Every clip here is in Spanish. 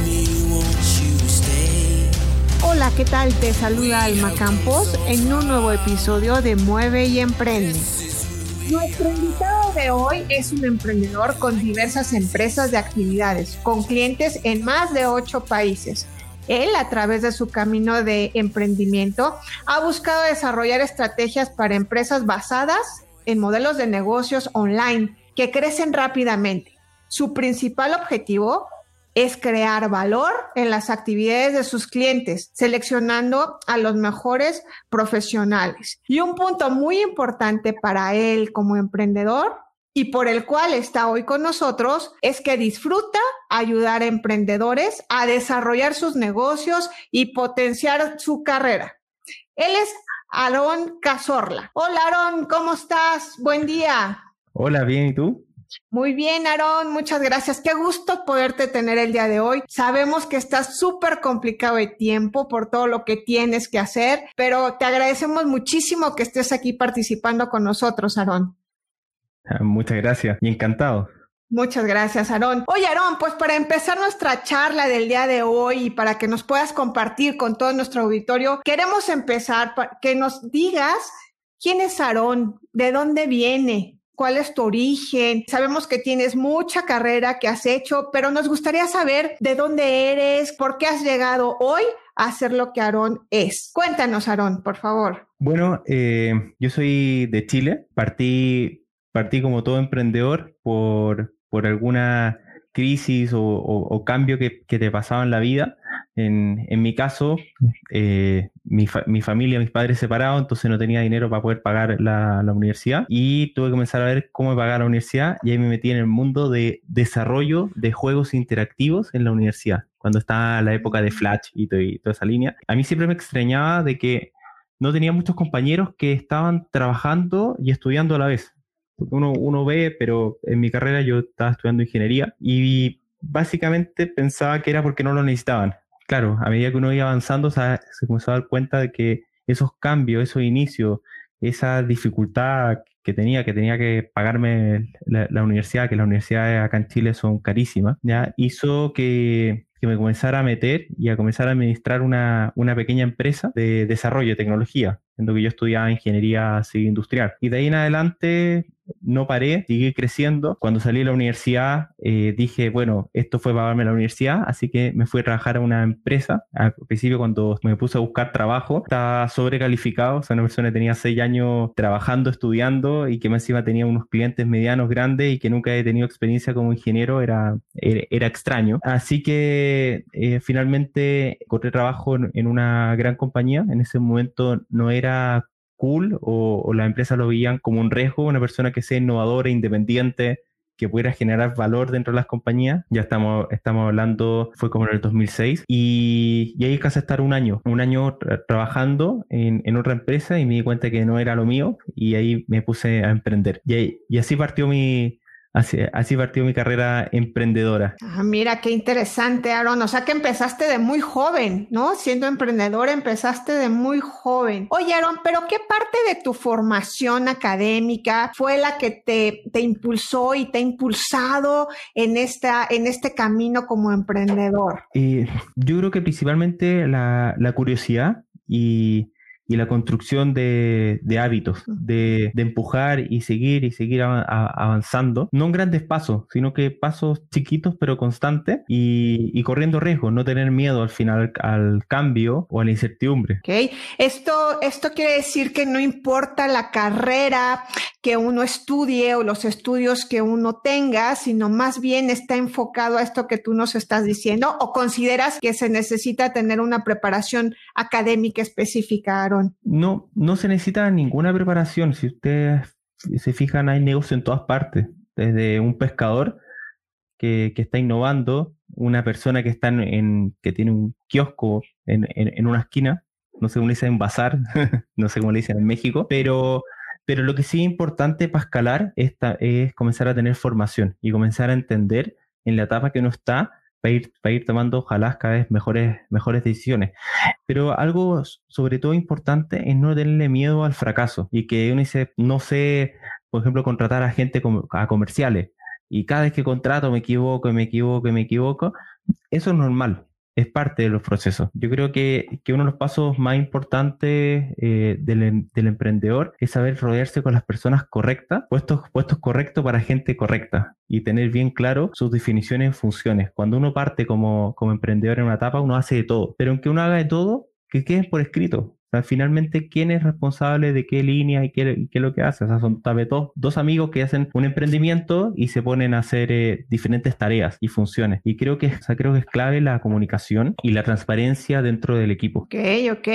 me? Hola, ¿qué tal? Te saluda Alma Campos en un nuevo episodio de Mueve y Emprende. Nuestro invitado de hoy es un emprendedor con diversas empresas de actividades, con clientes en más de ocho países. Él, a través de su camino de emprendimiento, ha buscado desarrollar estrategias para empresas basadas en modelos de negocios online que crecen rápidamente. Su principal objetivo es crear valor en las actividades de sus clientes, seleccionando a los mejores profesionales. Y un punto muy importante para él como emprendedor y por el cual está hoy con nosotros es que disfruta ayudar a emprendedores a desarrollar sus negocios y potenciar su carrera. Él es Aarón Cazorla. Hola Aarón, ¿cómo estás? Buen día. Hola, bien, ¿y tú? Muy bien, Aarón, muchas gracias. Qué gusto poderte tener el día de hoy. Sabemos que estás súper complicado de tiempo por todo lo que tienes que hacer, pero te agradecemos muchísimo que estés aquí participando con nosotros, Aarón. Ah, muchas gracias y encantado. Muchas gracias, Aarón. Oye, Aarón, pues para empezar nuestra charla del día de hoy y para que nos puedas compartir con todo nuestro auditorio, queremos empezar para que nos digas quién es Aarón, de dónde viene, cuál es tu origen. Sabemos que tienes mucha carrera que has hecho, pero nos gustaría saber de dónde eres, por qué has llegado hoy a ser lo que Aarón es. Cuéntanos, Aarón, por favor. Bueno, eh, yo soy de Chile, partí partí como todo emprendedor por, por alguna crisis o, cambio que, te pasaba en la vida. En, mi caso, eh, mi, familia, mis padres separados, entonces no tenía dinero para poder pagar la, universidad y tuve que comenzar a ver cómo pagar la universidad y ahí me metí en el mundo de desarrollo de juegos interactivos en la universidad, cuando estaba la época de Flash y, y toda esa línea. A mí siempre me extrañaba de que no tenía muchos compañeros que estaban trabajando y estudiando a la vez uno, uno ve, pero en mi carrera yo estaba estudiando ingeniería y básicamente pensaba que era porque no lo necesitaban. Claro, a medida que uno iba avanzando se, comenzó a dar cuenta de que esos cambios, esos inicios, esa dificultad que tenía, que tenía que pagarme la, universidad, que las universidades acá en Chile son carísimas, ya hizo que, que, me comenzara a meter y a comenzar a administrar una, una pequeña empresa de desarrollo de tecnología, en lo que yo estudiaba ingeniería civil industrial. Y de ahí en adelante no paré, seguí creciendo. Cuando salí de la universidad eh, dije, bueno, esto fue para pagarme la universidad, así que me fui a trabajar a una empresa. Al principio cuando me puse a buscar trabajo, estaba sobrecalificado, o sea, una persona que tenía seis años trabajando, estudiando y que más encima tenía unos clientes medianos grandes y que nunca había tenido experiencia como ingeniero, era, era, extraño. Así que eh, finalmente encontré trabajo en una gran compañía. En ese momento no era cool o, o las empresas lo veían como un riesgo, una persona que sea innovadora, independiente, que pudiera generar valor dentro de las compañías. Ya estamos, estamos hablando, fue como en el 2006, y, y ahí casi estar un año, un año trabajando en, en, otra empresa y me di cuenta que no era lo mío y ahí me puse a emprender. Y, y así partió mi, Así, así partió mi carrera emprendedora. Ah, mira, qué interesante, Aaron. O sea que empezaste de muy joven, ¿no? Siendo emprendedor, empezaste de muy joven. Oye, Aaron, pero ¿qué parte de tu formación académica fue la que te, te impulsó y te ha impulsado en, esta, en este camino como emprendedor? Eh, yo creo que principalmente la, la curiosidad y y la construcción de, hábitos, de, empujar y seguir y seguir avanzando, no en grandes pasos, sino que pasos chiquitos pero constantes y, corriendo riesgos, no tener miedo al final al cambio o a la incertidumbre. Okay. Esto, esto quiere decir que no importa la carrera que uno estudie o los estudios que uno tenga, sino más bien está enfocado a esto que tú nos estás diciendo o consideras que se necesita tener una preparación académica específica, Aaron. No, no se necesita ninguna preparación. Si ustedes se fijan, hay negocio en todas partes. Desde un pescador que, está innovando, una persona que está en, que tiene un kiosco en, una esquina no sé cómo le dicen bazar, no sé cómo le dicen en México, pero pero lo que sí es importante para escalar es, es comenzar a tener formación y comenzar a entender en la etapa que uno está para ir, para ir tomando, ojalá, cada vez mejores, decisiones. Pero algo sobre todo importante es no tenerle miedo al fracaso y que uno dice, no sé, por ejemplo, contratar a gente a comerciales y cada vez que contrato me equivoco me equivoco me equivoco. Eso es normal es parte de los procesos. Yo creo que, que uno de los pasos más importantes eh, del, em, del, emprendedor es saber rodearse con las personas correctas, puestos, puestos correctos para gente correcta y tener bien claro sus definiciones y funciones. Cuando uno parte como, como emprendedor en una etapa, uno hace de todo, pero aunque uno haga de todo, que quede por escrito finalmente, ¿quién es responsable de qué línea y qué, es lo que hace? O sea, son tal vez dos, amigos que hacen un emprendimiento y se ponen a hacer eh, diferentes tareas y funciones. Y creo que, o creo que es clave la comunicación y la transparencia dentro del equipo. Ok, ok.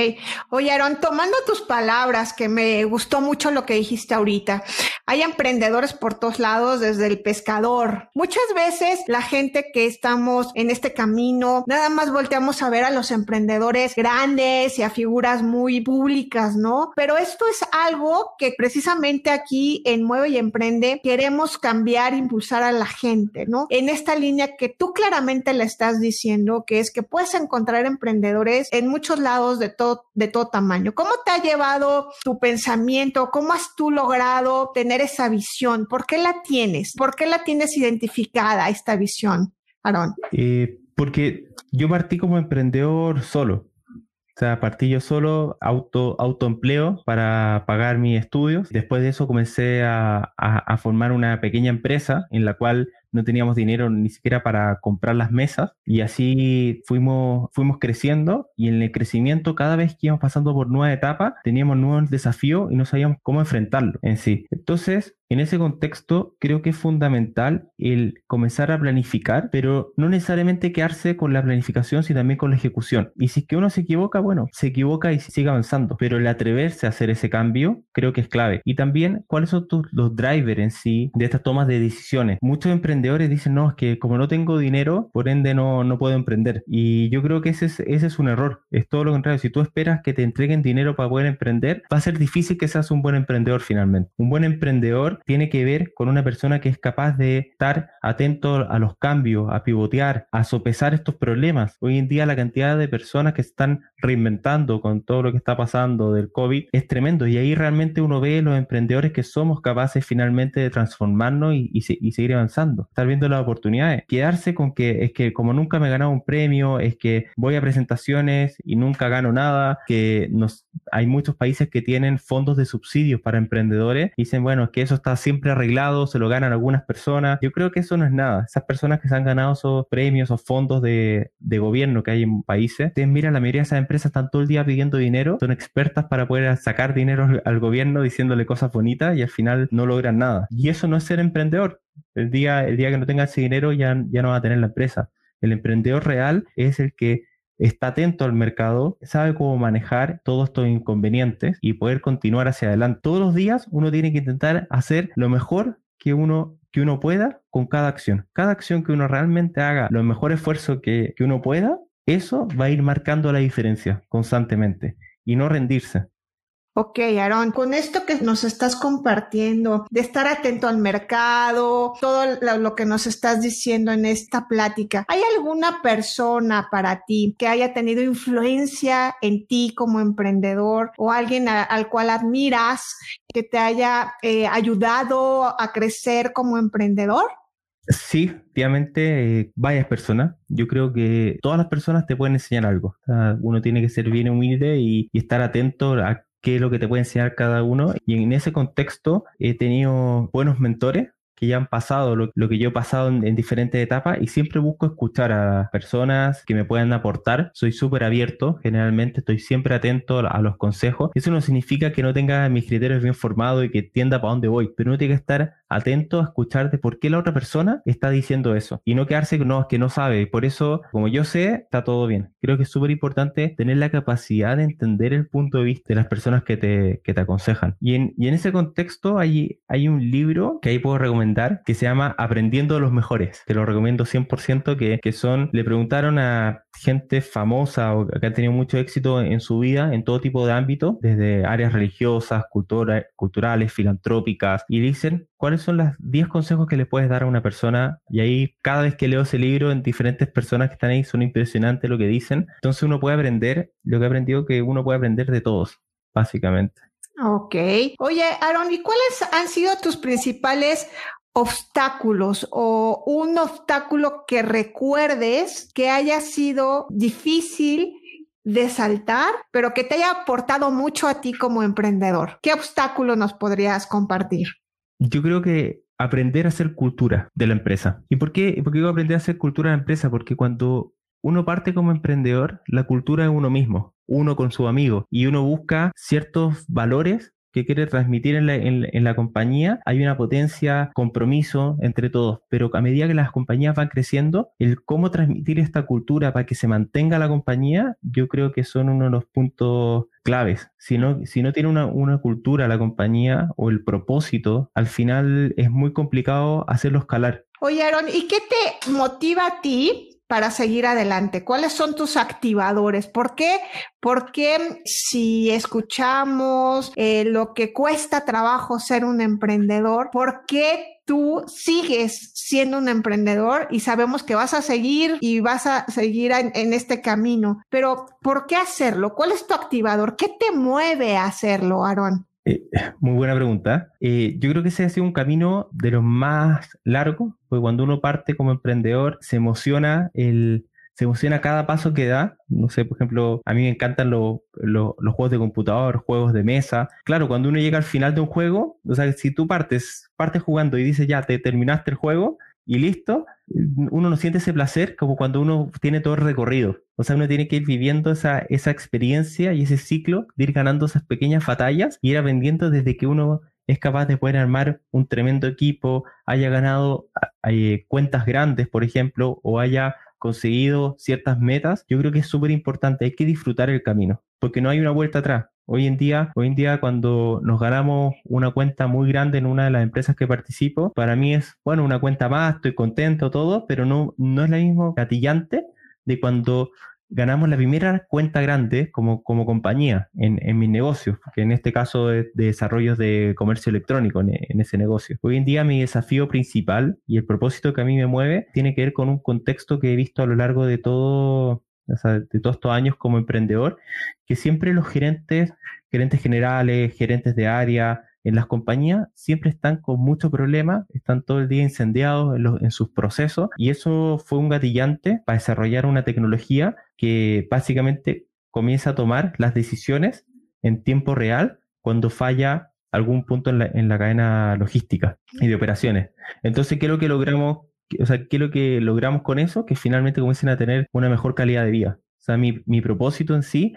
Oye, Aaron, tomando tus palabras, que me gustó mucho lo que dijiste ahorita, hay emprendedores por todos lados, desde el pescador. Muchas veces la gente que estamos en este camino, nada más volteamos a ver a los emprendedores grandes y a figuras muy muy públicas, ¿no? Pero esto es algo que precisamente aquí en Mueve y Emprende queremos cambiar, impulsar a la gente, ¿no? En esta línea que tú claramente le estás diciendo, que es que puedes encontrar emprendedores en muchos lados de todo, de todo tamaño. ¿Cómo te ha llevado tu pensamiento? ¿Cómo has tú logrado tener esa visión? ¿Por qué la tienes? ¿Por qué la tienes identificada, esta visión, Aaron? Eh, porque yo partí como emprendedor solo. O sea, partí yo solo, auto, autoempleo para pagar mis estudios. Después de eso comencé a, a, formar una pequeña empresa en la cual no teníamos dinero ni siquiera para comprar las mesas y así fuimos, fuimos creciendo y en el crecimiento cada vez que íbamos pasando por nueva etapa teníamos nuevos desafíos y no sabíamos cómo enfrentarlo en sí. Entonces, en ese contexto, creo que es fundamental el comenzar a planificar, pero no necesariamente quedarse con la planificación, sino también con la ejecución. Y si es que uno se equivoca, bueno, se equivoca y sigue avanzando, pero el atreverse a hacer ese cambio creo que es clave. Y también, ¿cuáles son los drivers en sí de estas tomas de decisiones? Muchos emprendedores dicen, no, es que como no tengo dinero, por ende no, no puedo emprender. Y yo creo que ese es, ese es un error. Es todo lo contrario. Si tú esperas que te entreguen dinero para poder emprender, va a ser difícil que seas un buen emprendedor finalmente. Un buen emprendedor tiene que ver con una persona que es capaz de estar atento a los cambios, a pivotear, a sopesar estos problemas. Hoy en día la cantidad de personas que están reinventando con todo lo que está pasando del COVID es tremendo y ahí realmente uno ve los emprendedores que somos capaces finalmente de transformarnos y, seguir avanzando, estar viendo las oportunidades, quedarse con que es que como nunca me he ganado un premio, es que voy a presentaciones y nunca gano nada, que nos, hay muchos países que tienen fondos de subsidios para emprendedores y dicen, bueno, es que eso está siempre arreglado, se lo ganan algunas personas. Yo creo que eso no es nada. Esas personas que se han ganado esos premios o fondos de, gobierno que hay en países, ustedes miran, la mayoría de esas empresas están todo el día pidiendo dinero, son expertas para poder sacar dinero al gobierno diciéndole cosas bonitas y al final no logran nada. Y eso no es ser emprendedor. El día, el día que no tenga ese dinero ya, ya no va a tener la empresa. El emprendedor real es el que está atento al mercado, sabe cómo manejar todos estos inconvenientes y poder continuar hacia adelante. Todos los días uno tiene que intentar hacer lo mejor que uno, que uno pueda con cada acción. Cada acción que uno realmente haga, lo mejor esfuerzo que, que uno pueda, eso va a ir marcando la diferencia constantemente y no rendirse. Ok, Aaron, con esto que nos estás compartiendo, de estar atento al mercado, todo lo, que nos estás diciendo en esta plática, ¿hay alguna persona para ti que haya tenido influencia en ti como emprendedor o alguien al cual admiras que te haya eh, ayudado a crecer como emprendedor? Sí, efectivamente, eh, varias personas. Yo creo que todas las personas te pueden enseñar algo. uno tiene que ser bien humilde y estar atento a qué es lo que te puede enseñar cada uno. Y en ese contexto he tenido buenos mentores que ya han pasado lo, que yo he pasado en, diferentes etapas y siempre busco escuchar a personas que me puedan aportar. Soy súper abierto, generalmente estoy siempre atento a, los consejos. Eso no significa que no tenga mis criterios bien formados y que entienda para dónde voy, pero uno tiene que estar atento a escuchar de por qué la otra persona está diciendo eso y no quedarse no, que no sabe. Por eso, como yo sé, está todo bien. Creo que es súper importante tener la capacidad de entender el punto de vista de las personas que te, que te aconsejan. Y en, y en ese contexto hay, hay un libro que ahí puedo recomendar que se llama Aprendiendo de los Mejores. Te lo recomiendo 100% que, que son, le preguntaron a gente famosa o que ha tenido mucho éxito en su vida en todo tipo de ámbitos, desde áreas religiosas, culturales, filantrópicas, y dicen cuáles son los 10 consejos que le puedes dar a una persona. Y ahí cada vez que leo ese libro en diferentes personas que están ahí son impresionantes lo que dicen. Entonces uno puede aprender, lo que he aprendido que uno puede aprender de todos, básicamente. Ok. Oye, Aaron, ¿y cuáles han sido tus principales obstáculos o un obstáculo que recuerdes que haya sido difícil de saltar, pero que te haya aportado mucho a ti como emprendedor? ¿Qué obstáculo nos podrías compartir? Yo creo que aprender a hacer cultura de la empresa. ¿Y por qué, por qué digo aprender a hacer cultura de la empresa? Porque cuando uno parte como emprendedor, la cultura es uno mismo, uno con su amigo, y uno busca ciertos valores que quiere transmitir en la, en, la, compañía, hay una potencia, compromiso entre todos, pero a medida que las compañías van creciendo, el cómo transmitir esta cultura para que se mantenga la compañía, yo creo que son uno de los puntos claves. Si no, si no tiene una, una cultura la compañía o el propósito, al final es muy complicado hacerlo escalar. Oye, Aaron, ¿y qué te motiva a ti para seguir adelante? ¿Cuáles son tus activadores? ¿Por qué? Porque si escuchamos eh, lo que cuesta trabajo ser un emprendedor, ¿por qué tú sigues siendo un emprendedor y sabemos que vas a seguir y vas a seguir en, este camino? Pero ¿por qué hacerlo? ¿Cuál es tu activador? ¿Qué te mueve a hacerlo, Aaron? Eh, muy buena pregunta. Eh, yo creo que ese ha sido un camino de los más largos, porque cuando uno parte como emprendedor se emociona el, se emociona cada paso que da. No sé, por ejemplo, a mí me encantan los juegos de computador, juegos de mesa. Claro, cuando uno llega al final de un juego, o sea, si tú partes, partes jugando y dices ya, te terminaste el juego y listo, uno no siente ese placer como cuando uno tiene todo el recorrido. O sea, uno tiene que ir viviendo esa, esa experiencia y ese ciclo de ir ganando esas pequeñas batallas y ir aprendiendo desde que uno es capaz de poder armar un tremendo equipo, haya ganado eh, cuentas grandes, por ejemplo, o haya conseguido ciertas metas, yo creo que es súper importante, hay que disfrutar el camino, porque no hay una vuelta atrás. Hoy en día, hoy en día cuando nos ganamos una cuenta muy grande en una de las empresas que participo, para mí es, bueno, una cuenta más, estoy contento, todo, pero no, no es la misma gatillante de cuando ganamos la primera cuenta grande como, como compañía en, en mis negocios, que en este caso es de desarrollos de comercio electrónico en, en, ese negocio. Hoy en día mi desafío principal y el propósito que a mí me mueve tiene que ver con un contexto que he visto a lo largo de todo de todos estos años como emprendedor, que siempre los gerentes, gerentes generales, gerentes de área, en las compañías siempre están con muchos problemas, están todo el día incendiados en, en, sus procesos y eso fue un gatillante para desarrollar una tecnología que básicamente comienza a tomar las decisiones en tiempo real cuando falla algún punto en la, en la cadena logística y de operaciones. Entonces, ¿qué es lo que logramos o sea, ¿qué es lo que logramos con eso? Que finalmente comiencen a tener una mejor calidad de vida. O sea, mi, mi propósito en sí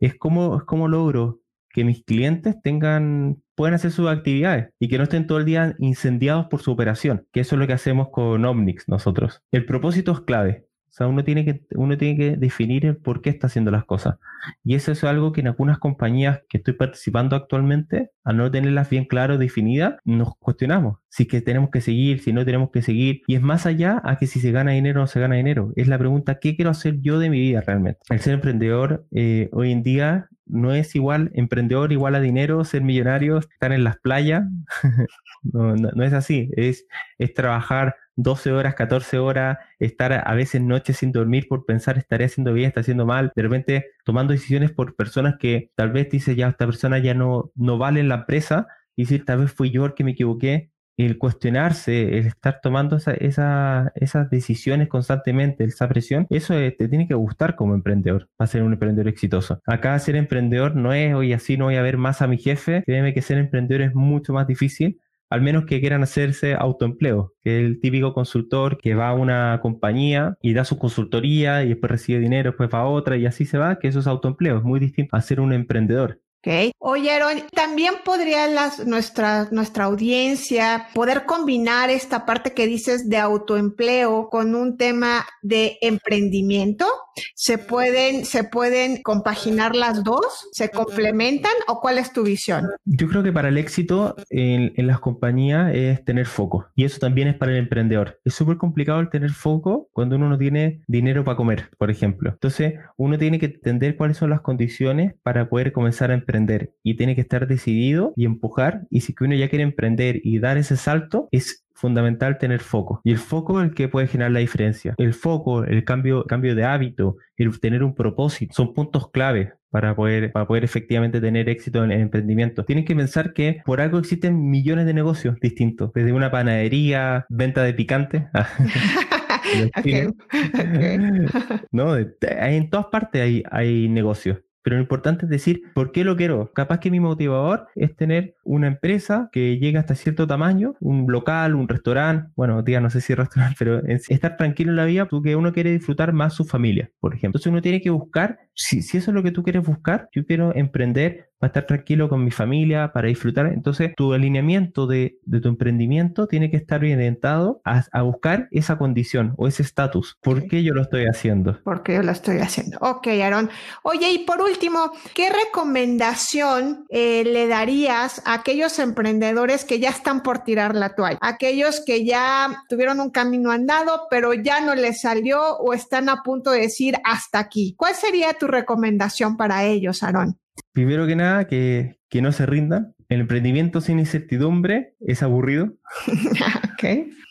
es cómo, es cómo logro que mis clientes tengan, puedan hacer sus actividades y que no estén todo el día incendiados por su operación, que eso es lo que hacemos con Omnix nosotros. El propósito es clave. Sea, uno tiene que, uno tiene que definir por qué está haciendo las cosas. Y eso es algo que en algunas compañías que estoy participando actualmente, al no tenerlas bien claro, definidas, nos cuestionamos. Si que tenemos que seguir, si no tenemos que seguir. Y es más allá a que si se gana dinero o no se gana dinero. Es la pregunta, ¿qué quiero hacer yo de mi vida realmente? El ser emprendedor eh, hoy en día no es igual emprendedor igual a dinero, ser millonario, estar en las playas. no, no, no, es así. Es, es trabajar 12 horas, 14 horas, estar a veces noches sin dormir por pensar estaré haciendo bien, está haciendo mal, de repente tomando decisiones por personas que tal vez dice ya esta persona ya no, no vale en la empresa y decir tal vez fui yo el que me equivoqué, el cuestionarse, el estar tomando esa, esa, esas decisiones constantemente, esa presión, eso te tiene que gustar como emprendedor para ser un emprendedor exitoso. Acá ser emprendedor no es hoy así no voy a ver más a mi jefe, créeme que ser emprendedor es mucho más difícil al menos que quieran hacerse autoempleo, que el típico consultor que va a una compañía y da su consultoría y después recibe dinero, después va a otra y así se va, que eso es autoempleo, es muy distinto a ser un emprendedor. Okay. Oyeron, también podría nuestra, nuestra audiencia poder combinar esta parte que dices de autoempleo con un tema de emprendimiento. ¿Se pueden, ¿Se pueden compaginar las dos? ¿Se complementan o cuál es tu visión? Yo creo que para el éxito en, en las compañías es tener foco y eso también es para el emprendedor. Es súper complicado el tener foco cuando uno no tiene dinero para comer, por ejemplo. Entonces, uno tiene que entender cuáles son las condiciones para poder comenzar a emprender y tiene que estar decidido y empujar y si que uno ya quiere emprender y dar ese salto, es fundamental tener foco. Y el foco es el que puede generar la diferencia. El foco, el cambio, cambio de hábito, el tener un propósito, son puntos clave para poder, para poder efectivamente tener éxito en el emprendimiento. Tienen que pensar que por algo existen millones de negocios distintos, desde una panadería, venta de picante. no, en todas partes hay, hay negocios. Pero lo importante es decir, ¿por qué lo quiero? Capaz que mi motivador es tener una empresa que llegue hasta cierto tamaño, un local, un restaurante, bueno, tía, no sé si restaurante, pero estar tranquilo en la vida porque uno quiere disfrutar más su familia, por ejemplo. Entonces uno tiene que buscar, si, si eso es lo que tú quieres buscar, yo quiero emprender para estar tranquilo con mi familia, para disfrutar. Entonces, tu alineamiento de, tu emprendimiento tiene que estar orientado a, a buscar esa condición o ese estatus. ¿Por qué yo lo estoy haciendo? Porque yo lo estoy haciendo. Ok, Aaron. Oye, y por último, ¿qué recomendación eh, le darías a aquellos emprendedores que ya están por tirar la toalla? Aquellos que ya tuvieron un camino andado, pero ya no les salió o están a punto de decir hasta aquí. ¿Cuál sería tu recomendación para ellos, Aaron? Primero que nada, que, que no se rindan. El emprendimiento sin incertidumbre es aburrido. ok.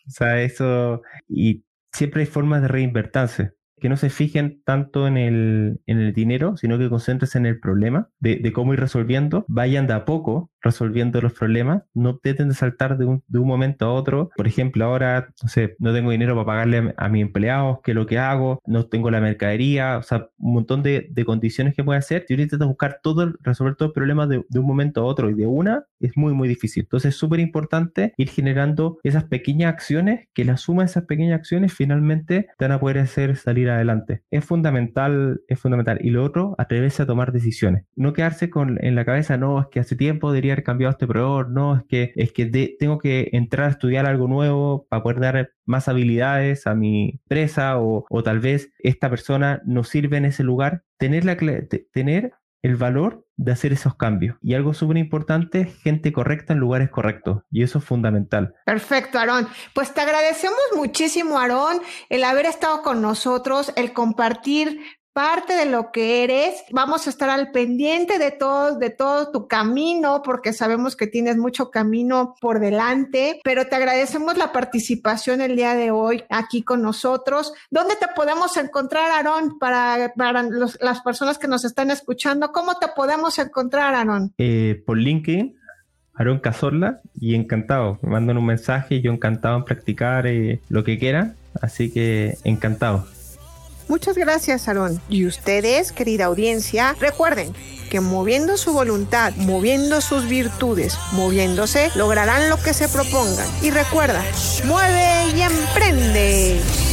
O sea, eso. Y siempre hay formas de reinvertirse que no se fijen tanto en el, en el dinero, sino que concéntrense en el problema, de, de, cómo ir resolviendo, vayan de a poco resolviendo los problemas, no traten de saltar de un, de un, momento a otro. Por ejemplo, ahora, no sé, no tengo dinero para pagarle a, mis empleados, ¿qué es lo que hago? No tengo la mercadería, o sea, un montón de, de condiciones que puede hacer. Uno intenta buscar todo, resolver todo el problema de, de, un momento a otro y de una, es muy, muy difícil. Entonces es súper importante ir generando esas pequeñas acciones, que la suma de esas pequeñas acciones finalmente te van a poder hacer salir adelante. Es fundamental, es fundamental. Y lo otro, atreverse a tomar decisiones. No quedarse con en la cabeza, no, es que hace tiempo debería haber cambiado este proveedor, no, es que, es que tengo que entrar a estudiar algo nuevo para poder dar más habilidades a mi empresa o, tal vez esta persona no sirve en ese lugar. Tener, la, tener el valor de hacer esos cambios. Y algo súper importante, gente correcta en lugares correctos. Y eso es fundamental. Perfecto, Aarón. Pues te agradecemos muchísimo, Aarón, el haber estado con nosotros, el compartir parte de lo que eres. Vamos a estar al pendiente de todo, de todo tu camino, porque sabemos que tienes mucho camino por delante, pero te agradecemos la participación el día de hoy aquí con nosotros. ¿Dónde te podemos encontrar, Aarón, para, para las personas que nos están escuchando? ¿Cómo te podemos encontrar, Aarón? Eh, por LinkedIn. Aaron Cazorla y encantado, me mandan un mensaje, yo encantado en practicar eh, lo que quieran, así que encantado. Muchas gracias, Aarón. Y ustedes, querida audiencia, recuerden que moviendo su voluntad, moviendo sus virtudes, moviéndose, lograrán lo que se propongan. Y recuerda, mueve y emprende.